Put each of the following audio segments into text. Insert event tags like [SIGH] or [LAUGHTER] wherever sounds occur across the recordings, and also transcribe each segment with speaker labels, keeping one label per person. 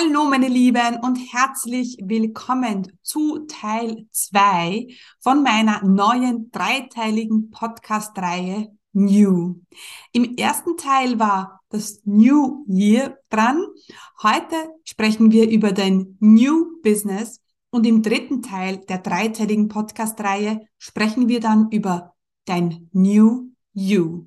Speaker 1: Hallo meine Lieben und herzlich willkommen zu Teil 2 von meiner neuen dreiteiligen Podcast-Reihe New. Im ersten Teil war das New Year dran. Heute sprechen wir über dein New Business und im dritten Teil der dreiteiligen Podcast-Reihe sprechen wir dann über dein New You.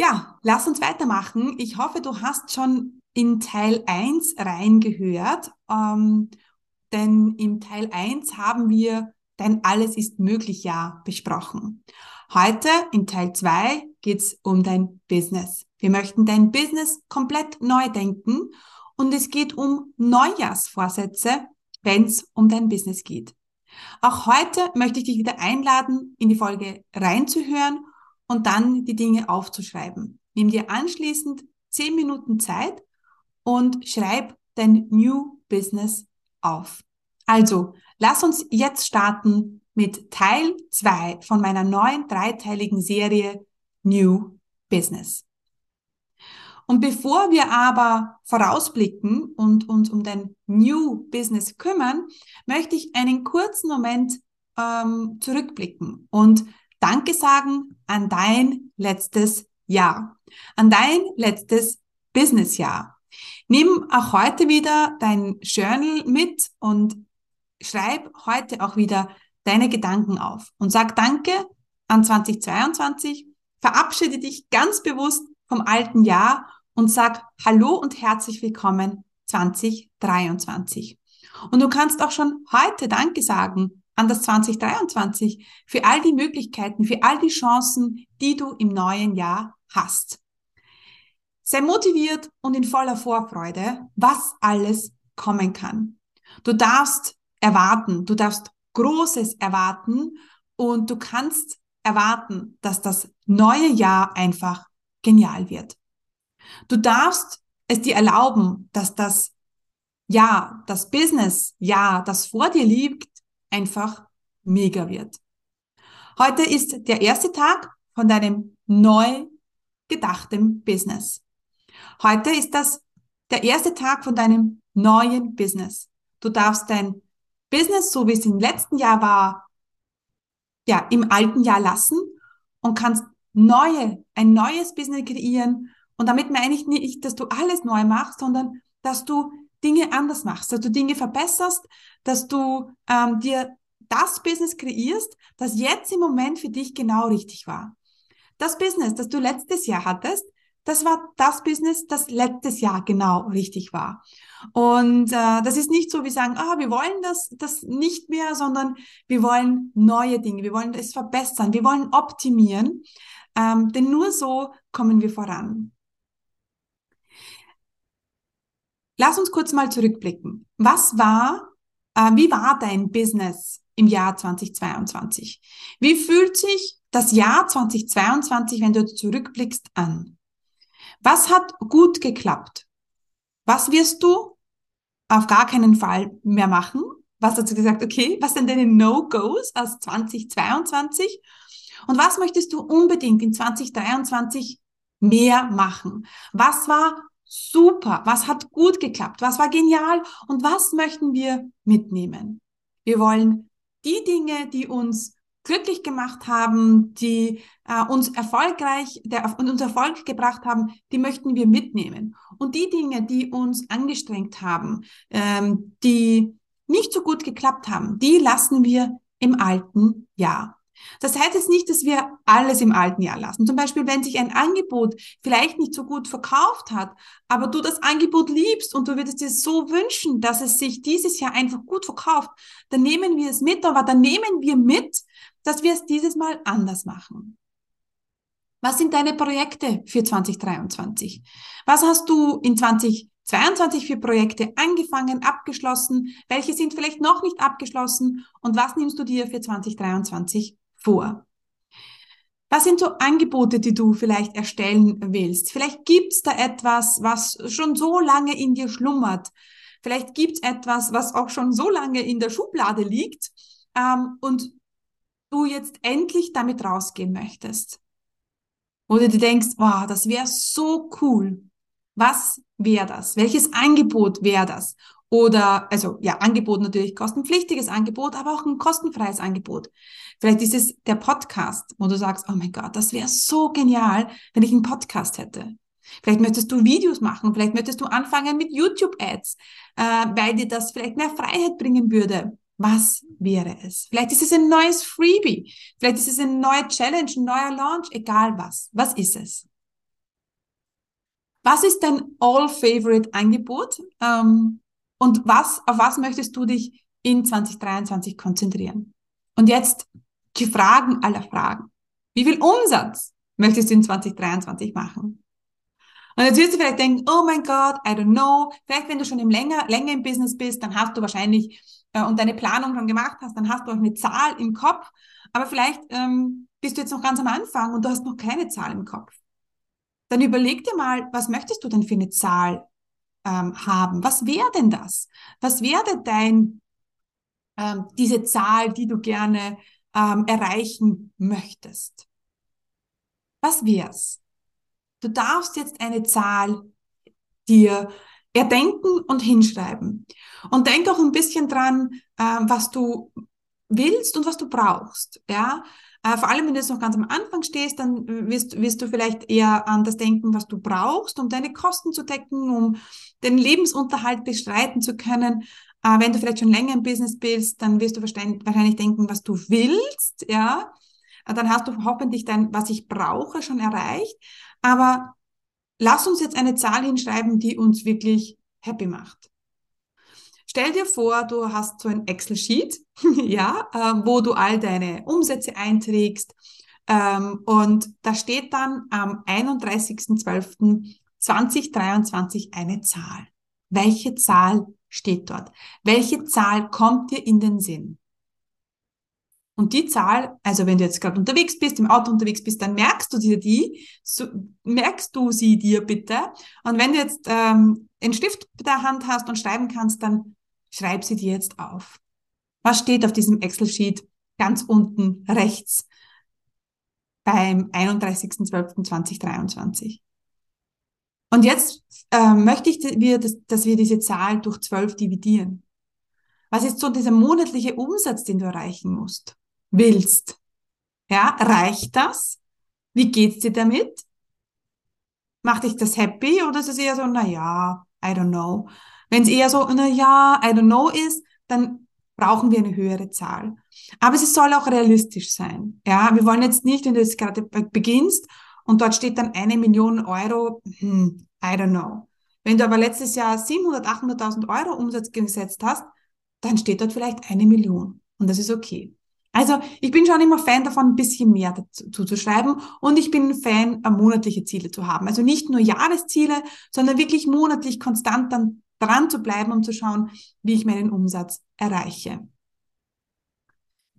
Speaker 1: Ja, lass uns weitermachen. Ich hoffe, du hast schon in Teil 1 reingehört, ähm, denn im Teil 1 haben wir dein Alles ist möglich ja besprochen. Heute in Teil 2 geht's um dein Business. Wir möchten dein Business komplett neu denken und es geht um Neujahrsvorsätze, wenn es um dein Business geht. Auch heute möchte ich dich wieder einladen, in die Folge reinzuhören und dann die Dinge aufzuschreiben. Nimm dir anschließend zehn Minuten Zeit und schreib dein New Business auf. Also, lass uns jetzt starten mit Teil zwei von meiner neuen dreiteiligen Serie New Business. Und bevor wir aber vorausblicken und uns um dein New Business kümmern, möchte ich einen kurzen Moment ähm, zurückblicken und Danke sagen an dein letztes Jahr, an dein letztes Businessjahr. Nimm auch heute wieder dein Journal mit und schreib heute auch wieder deine Gedanken auf und sag Danke an 2022, verabschiede dich ganz bewusst vom alten Jahr und sag Hallo und herzlich willkommen 2023. Und du kannst auch schon heute Danke sagen an das 2023 für all die Möglichkeiten, für all die Chancen, die du im neuen Jahr hast. Sei motiviert und in voller Vorfreude, was alles kommen kann. Du darfst erwarten, du darfst Großes erwarten und du kannst erwarten, dass das neue Jahr einfach genial wird. Du darfst es dir erlauben, dass das Jahr, das Business Jahr, das vor dir liegt, einfach mega wird. Heute ist der erste Tag von deinem neu gedachten Business. Heute ist das der erste Tag von deinem neuen Business. Du darfst dein Business, so wie es im letzten Jahr war, ja, im alten Jahr lassen und kannst neue, ein neues Business kreieren. Und damit meine ich nicht, dass du alles neu machst, sondern dass du Dinge anders machst, dass du Dinge verbesserst, dass du ähm, dir das Business kreierst, das jetzt im Moment für dich genau richtig war. Das Business, das du letztes Jahr hattest, das war das Business, das letztes Jahr genau richtig war. Und äh, das ist nicht so, wie sagen, ah, wir wollen das, das nicht mehr, sondern wir wollen neue Dinge, wir wollen es verbessern, wir wollen optimieren, ähm, denn nur so kommen wir voran. Lass uns kurz mal zurückblicken. Was war, äh, wie war dein Business im Jahr 2022? Wie fühlt sich das Jahr 2022, wenn du zurückblickst, an? Was hat gut geklappt? Was wirst du auf gar keinen Fall mehr machen? Was hast du gesagt, okay, was sind deine No-Gos aus 2022? Und was möchtest du unbedingt in 2023 mehr machen? Was war super, was hat gut geklappt, was war genial und was möchten wir mitnehmen. Wir wollen die Dinge, die uns glücklich gemacht haben, die äh, uns erfolgreich, der uns Erfolg gebracht haben, die möchten wir mitnehmen. Und die Dinge, die uns angestrengt haben, ähm, die nicht so gut geklappt haben, die lassen wir im alten Jahr. Das heißt jetzt nicht, dass wir alles im alten Jahr lassen. Zum Beispiel, wenn sich ein Angebot vielleicht nicht so gut verkauft hat, aber du das Angebot liebst und du würdest dir so wünschen, dass es sich dieses Jahr einfach gut verkauft, dann nehmen wir es mit, aber dann nehmen wir mit, dass wir es dieses Mal anders machen. Was sind deine Projekte für 2023? Was hast du in 2022 für Projekte angefangen, abgeschlossen? Welche sind vielleicht noch nicht abgeschlossen? Und was nimmst du dir für 2023 vor? Was sind so Angebote, die du vielleicht erstellen willst? Vielleicht gibt's da etwas, was schon so lange in dir schlummert. Vielleicht gibt's etwas, was auch schon so lange in der Schublade liegt ähm, und du jetzt endlich damit rausgehen möchtest. Oder du denkst, wow, das wäre so cool. Was wäre das? Welches Angebot wäre das? Oder, also ja, Angebot natürlich kostenpflichtiges Angebot, aber auch ein kostenfreies Angebot. Vielleicht ist es der Podcast, wo du sagst, oh mein Gott, das wäre so genial, wenn ich einen Podcast hätte. Vielleicht möchtest du Videos machen, vielleicht möchtest du anfangen mit YouTube-Ads, äh, weil dir das vielleicht mehr Freiheit bringen würde. Was wäre es? Vielleicht ist es ein neues Freebie, vielleicht ist es eine neue Challenge, ein neuer Launch, egal was. Was ist es? Was ist dein All-Favorite-Angebot? Ähm, und was, auf was möchtest du dich in 2023 konzentrieren? Und jetzt die Fragen aller Fragen. Wie viel Umsatz möchtest du in 2023 machen? Und jetzt wirst du vielleicht denken, oh mein Gott, I don't know. Vielleicht, wenn du schon im länger, länger im Business bist, dann hast du wahrscheinlich äh, und deine Planung schon gemacht hast, dann hast du auch eine Zahl im Kopf. Aber vielleicht ähm, bist du jetzt noch ganz am Anfang und du hast noch keine Zahl im Kopf. Dann überleg dir mal, was möchtest du denn für eine Zahl ähm, haben? Was wäre denn das? Was wäre dein ähm, diese Zahl, die du gerne ähm, erreichen möchtest. Was wär's? Du darfst jetzt eine Zahl dir erdenken und hinschreiben. Und denk auch ein bisschen dran, äh, was du willst und was du brauchst. Ja, vor allem wenn du jetzt noch ganz am Anfang stehst, dann wirst, wirst du vielleicht eher an das denken, was du brauchst, um deine Kosten zu decken, um den Lebensunterhalt bestreiten zu können. Äh, wenn du vielleicht schon länger im Business bist, dann wirst du wahrscheinlich denken, was du willst, ja. Äh, dann hast du hoffentlich dein, was ich brauche, schon erreicht. Aber lass uns jetzt eine Zahl hinschreiben, die uns wirklich happy macht. Stell dir vor, du hast so ein Excel-Sheet, [LAUGHS] ja, äh, wo du all deine Umsätze einträgst. Ähm, und da steht dann am 31.12.2023 eine Zahl. Welche Zahl steht dort. Welche Zahl kommt dir in den Sinn? Und die Zahl, also wenn du jetzt gerade unterwegs bist, im Auto unterwegs bist, dann merkst du dir die, so, merkst du sie dir bitte. Und wenn du jetzt ähm, einen Stift bei der Hand hast und schreiben kannst, dann schreib sie dir jetzt auf. Was steht auf diesem Excel-Sheet ganz unten rechts beim 31.12.2023? Und jetzt äh, möchte ich, dass, dass wir diese Zahl durch zwölf dividieren. Was ist so dieser monatliche Umsatz, den du erreichen musst, willst? Ja, reicht das? Wie geht's dir damit? Macht dich das happy oder ist es eher so, na ja, I don't know. Wenn es eher so, na ja, I don't know ist, dann brauchen wir eine höhere Zahl. Aber es soll auch realistisch sein. Ja, wir wollen jetzt nicht, wenn du jetzt gerade beginnst und dort steht dann eine Million Euro, hm, I don't know. Wenn du aber letztes Jahr 700, 800.000 Euro Umsatz gesetzt hast, dann steht dort vielleicht eine Million. Und das ist okay. Also ich bin schon immer Fan davon, ein bisschen mehr dazu zu schreiben und ich bin Fan, monatliche Ziele zu haben. Also nicht nur Jahresziele, sondern wirklich monatlich konstant dann dran zu bleiben, um zu schauen, wie ich meinen Umsatz erreiche.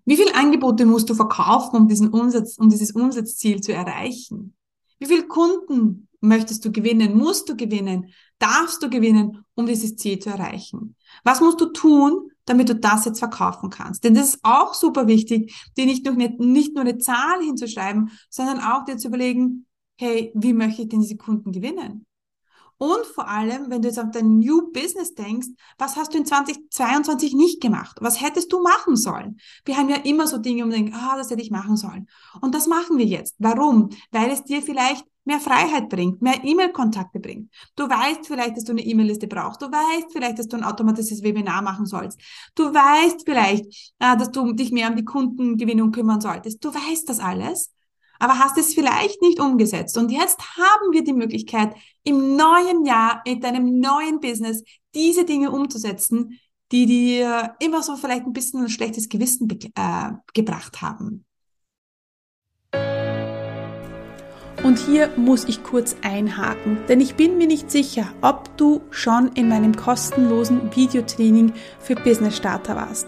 Speaker 1: Wie viele Angebote musst du verkaufen, um diesen Umsatz, um dieses Umsatzziel zu erreichen? Wie viele Kunden möchtest du gewinnen? Musst du gewinnen? Darfst du gewinnen, um dieses Ziel zu erreichen? Was musst du tun, damit du das jetzt verkaufen kannst? Denn das ist auch super wichtig, dir nicht nur, eine, nicht nur eine Zahl hinzuschreiben, sondern auch dir zu überlegen, hey, wie möchte ich denn diese Kunden gewinnen? Und vor allem, wenn du jetzt auf dein New Business denkst, was hast du in 2022 nicht gemacht? Was hättest du machen sollen? Wir haben ja immer so Dinge, wo wir denken, ah, das hätte ich machen sollen. Und das machen wir jetzt. Warum? Weil es dir vielleicht mehr Freiheit bringt, mehr E-Mail-Kontakte bringt. Du weißt vielleicht, dass du eine E-Mail-Liste brauchst. Du weißt vielleicht, dass du ein automatisches Webinar machen sollst. Du weißt vielleicht, äh, dass du dich mehr um die Kundengewinnung kümmern solltest. Du weißt das alles aber hast es vielleicht nicht umgesetzt. Und jetzt haben wir die Möglichkeit, im neuen Jahr mit deinem neuen Business diese Dinge umzusetzen, die dir immer so vielleicht ein bisschen ein schlechtes Gewissen äh, gebracht haben. Und hier muss ich kurz einhaken, denn ich bin mir nicht sicher, ob du schon in meinem kostenlosen Videotraining für Business Starter warst.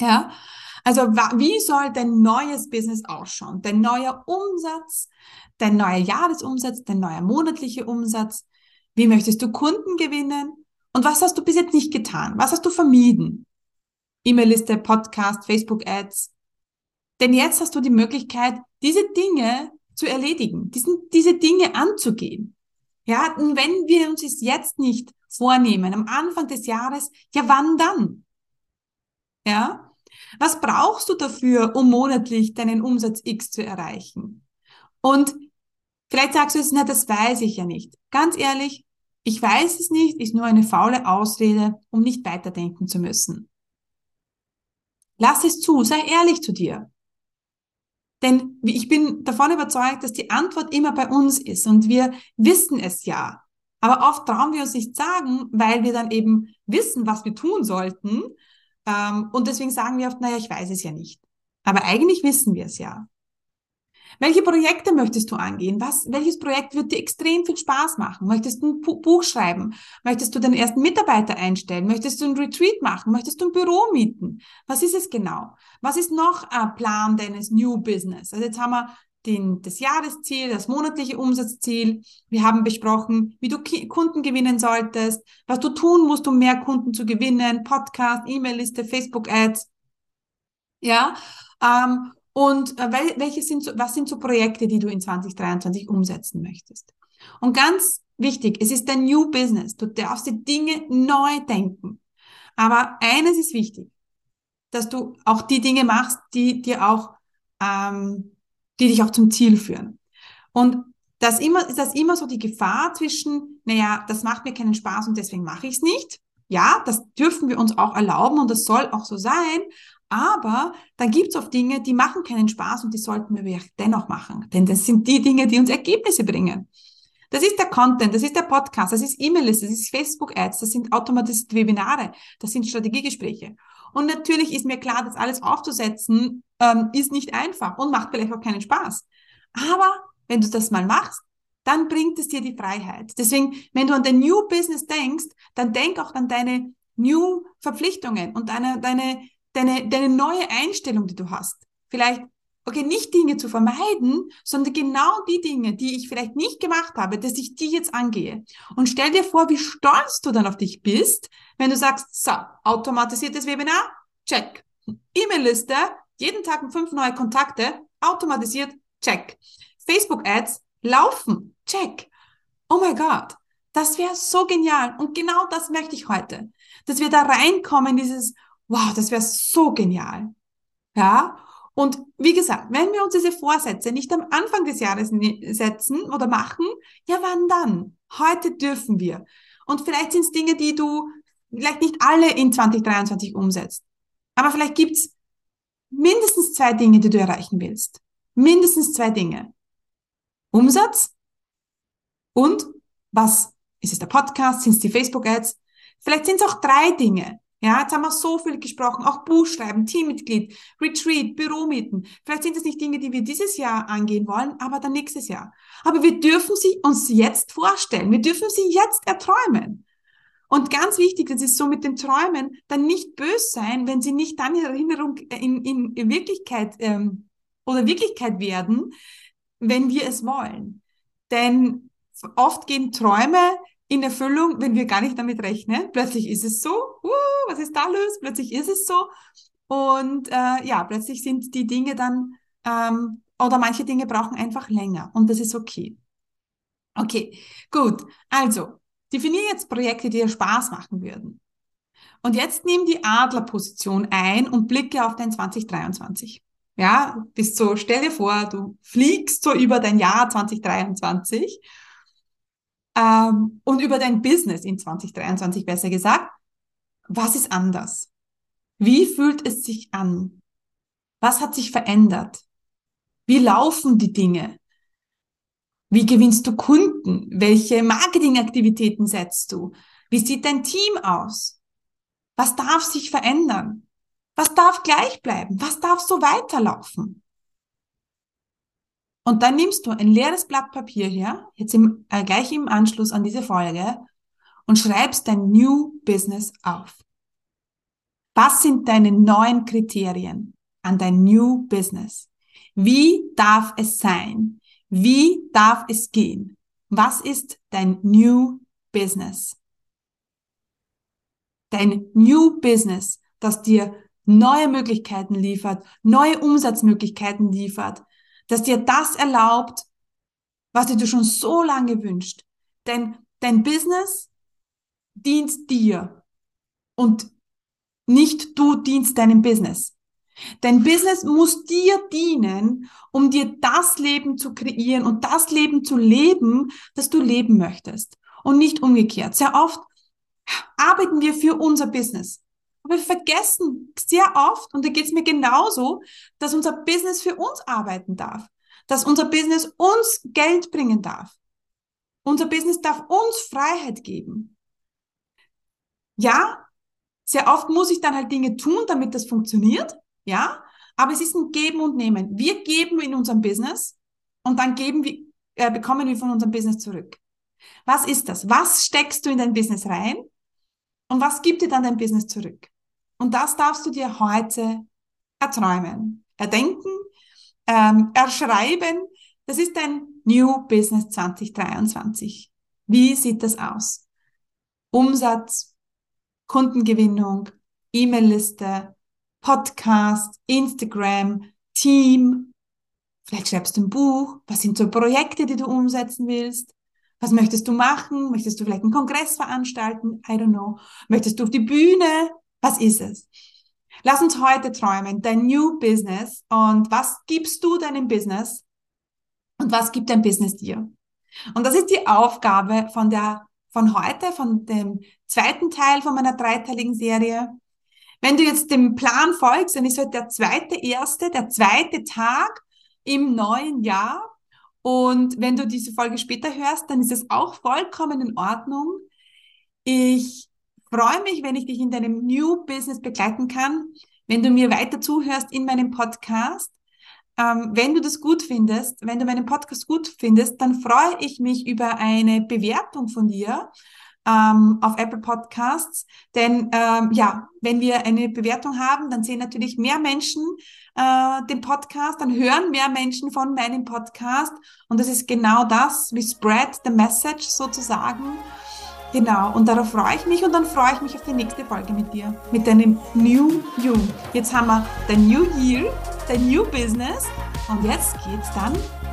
Speaker 1: Ja, also wie soll dein neues Business ausschauen? Dein neuer Umsatz, dein neuer Jahresumsatz, dein neuer monatlicher Umsatz? Wie möchtest du Kunden gewinnen? Und was hast du bis jetzt nicht getan? Was hast du vermieden? E-Mail-Liste, Podcast, Facebook-Ads. Denn jetzt hast du die Möglichkeit, diese Dinge zu erledigen, diesen, diese Dinge anzugehen. Ja, und wenn wir uns es jetzt nicht vornehmen, am Anfang des Jahres, ja, wann dann? Ja? Was brauchst du dafür, um monatlich deinen Umsatz X zu erreichen? Und vielleicht sagst du jetzt, na, das weiß ich ja nicht. Ganz ehrlich, ich weiß es nicht, ist nur eine faule Ausrede, um nicht weiterdenken zu müssen. Lass es zu, sei ehrlich zu dir. Denn ich bin davon überzeugt, dass die Antwort immer bei uns ist und wir wissen es ja. Aber oft trauen wir uns nicht sagen, weil wir dann eben wissen, was wir tun sollten. Ähm, und deswegen sagen wir oft, naja, ich weiß es ja nicht. Aber eigentlich wissen wir es ja. Welche Projekte möchtest du angehen? Was, welches Projekt wird dir extrem viel Spaß machen? Möchtest du ein Buch schreiben? Möchtest du den ersten Mitarbeiter einstellen? Möchtest du ein Retreat machen? Möchtest du ein Büro mieten? Was ist es genau? Was ist noch ein Plan deines New Business? Also jetzt haben wir den, das Jahresziel, das monatliche Umsatzziel. Wir haben besprochen, wie du Ki Kunden gewinnen solltest, was du tun musst, um mehr Kunden zu gewinnen, Podcast, E-Mail-Liste, Facebook-Ads. Ja, ähm, und äh, welche sind was sind so Projekte, die du in 2023 umsetzen möchtest? Und ganz wichtig, es ist dein New Business. Du darfst die Dinge neu denken. Aber eines ist wichtig, dass du auch die Dinge machst, die dir auch, ähm, die dich auch zum Ziel führen. Und das immer, ist das immer so die Gefahr zwischen, naja, das macht mir keinen Spaß und deswegen mache ich es nicht. Ja, das dürfen wir uns auch erlauben und das soll auch so sein. Aber dann gibt es oft Dinge, die machen keinen Spaß und die sollten wir dennoch machen. Denn das sind die Dinge, die uns Ergebnisse bringen. Das ist der Content, das ist der Podcast, das ist E-Mail-Liste, das ist Facebook-Ads, das sind automatisierte Webinare, das sind Strategiegespräche. Und natürlich ist mir klar, das alles aufzusetzen, ähm, ist nicht einfach und macht vielleicht auch keinen Spaß. Aber wenn du das mal machst, dann bringt es dir die Freiheit. Deswegen, wenn du an dein New Business denkst, dann denk auch an deine New Verpflichtungen und deine, deine deine, deine neue Einstellung, die du hast. Vielleicht, okay, nicht Dinge zu vermeiden, sondern genau die Dinge, die ich vielleicht nicht gemacht habe, dass ich die jetzt angehe. Und stell dir vor, wie stolz du dann auf dich bist, wenn du sagst, so, automatisiertes Webinar, check. E-Mail-Liste, jeden Tag fünf neue Kontakte, automatisiert, check. Facebook-Ads, laufen, check. Oh mein Gott, das wäre so genial. Und genau das möchte ich heute. Dass wir da reinkommen, dieses, wow, das wäre so genial. Ja, und wie gesagt, wenn wir uns diese Vorsätze nicht am Anfang des Jahres ne-, setzen oder machen, ja, wann dann? Heute dürfen wir. Und vielleicht sind es Dinge, die du vielleicht nicht alle in 2023 umsetzt. Aber vielleicht gibt's mindestens zwei Dinge, die du erreichen willst. Mindestens zwei Dinge. Umsatz und was ist es der Podcast, sind es die Facebook-Ads? Vielleicht sind es auch drei Dinge. Ja, jetzt haben wir so viel gesprochen, auch Buchschreiben, Teammitglied, Retreat, Büromieten. Vielleicht sind das nicht Dinge, die wir dieses Jahr angehen wollen, aber dann nächstes Jahr. Aber wir dürfen sie uns jetzt vorstellen. Wir dürfen sie jetzt erträumen. Und ganz wichtig, das ist so mit den Träumen, dann nicht böse sein, wenn sie nicht dann in Erinnerung, in, in, in Wirklichkeit ähm, oder Wirklichkeit werden, wenn wir es wollen. Denn oft gehen Träume in Erfüllung, wenn wir gar nicht damit rechnen. Plötzlich ist es so, was ist da los? Plötzlich ist es so. Und äh, ja, plötzlich sind die Dinge dann, ähm, oder manche Dinge brauchen einfach länger und das ist okay. Okay, gut. Also, definiere jetzt Projekte, die dir Spaß machen würden. Und jetzt nimm die Adlerposition ein und blicke auf dein 2023. Ja, bist so, stell dir vor, du fliegst so über dein Jahr 2023 ähm, und über dein Business in 2023 besser gesagt. Was ist anders? Wie fühlt es sich an? Was hat sich verändert? Wie laufen die Dinge? Wie gewinnst du Kunden? Welche Marketingaktivitäten setzt du? Wie sieht dein Team aus? Was darf sich verändern? Was darf gleich bleiben? Was darf so weiterlaufen? Und dann nimmst du ein leeres Blatt Papier her, jetzt im, äh, gleich im Anschluss an diese Folge, und schreibst dein New Business auf. Was sind deine neuen Kriterien an dein New Business? Wie darf es sein? Wie darf es gehen? Was ist dein New Business? Dein New Business, das dir neue Möglichkeiten liefert, neue Umsatzmöglichkeiten liefert, das dir das erlaubt, was du dir schon so lange wünscht. Denn dein Business dient dir und nicht du dienst deinem Business. Dein Business muss dir dienen, um dir das Leben zu kreieren und das Leben zu leben, das du leben möchtest. Und nicht umgekehrt. Sehr oft arbeiten wir für unser Business. Aber wir vergessen sehr oft, und da geht es mir genauso, dass unser Business für uns arbeiten darf. Dass unser Business uns Geld bringen darf. Unser Business darf uns Freiheit geben. Ja, sehr oft muss ich dann halt Dinge tun, damit das funktioniert. Ja, aber es ist ein Geben und Nehmen. Wir geben in unserem Business und dann geben wir, äh, bekommen wir von unserem Business zurück. Was ist das? Was steckst du in dein Business rein? Und was gibt dir dann dein Business zurück? Und das darfst du dir heute erträumen, erdenken, ähm, erschreiben. Das ist dein New Business 2023. Wie sieht das aus? Umsatz, Kundengewinnung, E-Mail-Liste, Podcast, Instagram, Team. Vielleicht schreibst du ein Buch. Was sind so Projekte, die du umsetzen willst? Was möchtest du machen? Möchtest du vielleicht einen Kongress veranstalten? I don't know. Möchtest du auf die Bühne? Was ist es? Lass uns heute träumen, dein New Business und was gibst du deinem Business und was gibt dein Business dir? Und das ist die Aufgabe von der, von heute, von dem zweiten Teil von meiner dreiteiligen Serie. Wenn du jetzt dem Plan folgst, dann ist heute der zweite erste, der zweite Tag im neuen Jahr. Und wenn du diese Folge später hörst, dann ist es auch vollkommen in Ordnung. Ich freue mich, wenn ich dich in deinem New Business begleiten kann, wenn du mir weiter zuhörst in meinem Podcast. Ähm, wenn du das gut findest, wenn du meinen Podcast gut findest, dann freue ich mich über eine Bewertung von dir ähm, auf Apple Podcasts. Denn ähm, ja, wenn wir eine Bewertung haben, dann sehen natürlich mehr Menschen äh, den Podcast, dann hören mehr Menschen von meinem Podcast. Und das ist genau das, we spread the message sozusagen. Genau, und darauf freue ich mich und dann freue ich mich auf die nächste Folge mit dir, mit deinem New You. Jetzt haben wir dein New Year, dein New Business und jetzt geht es dann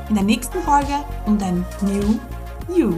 Speaker 1: in der nächsten Folge um dein New You.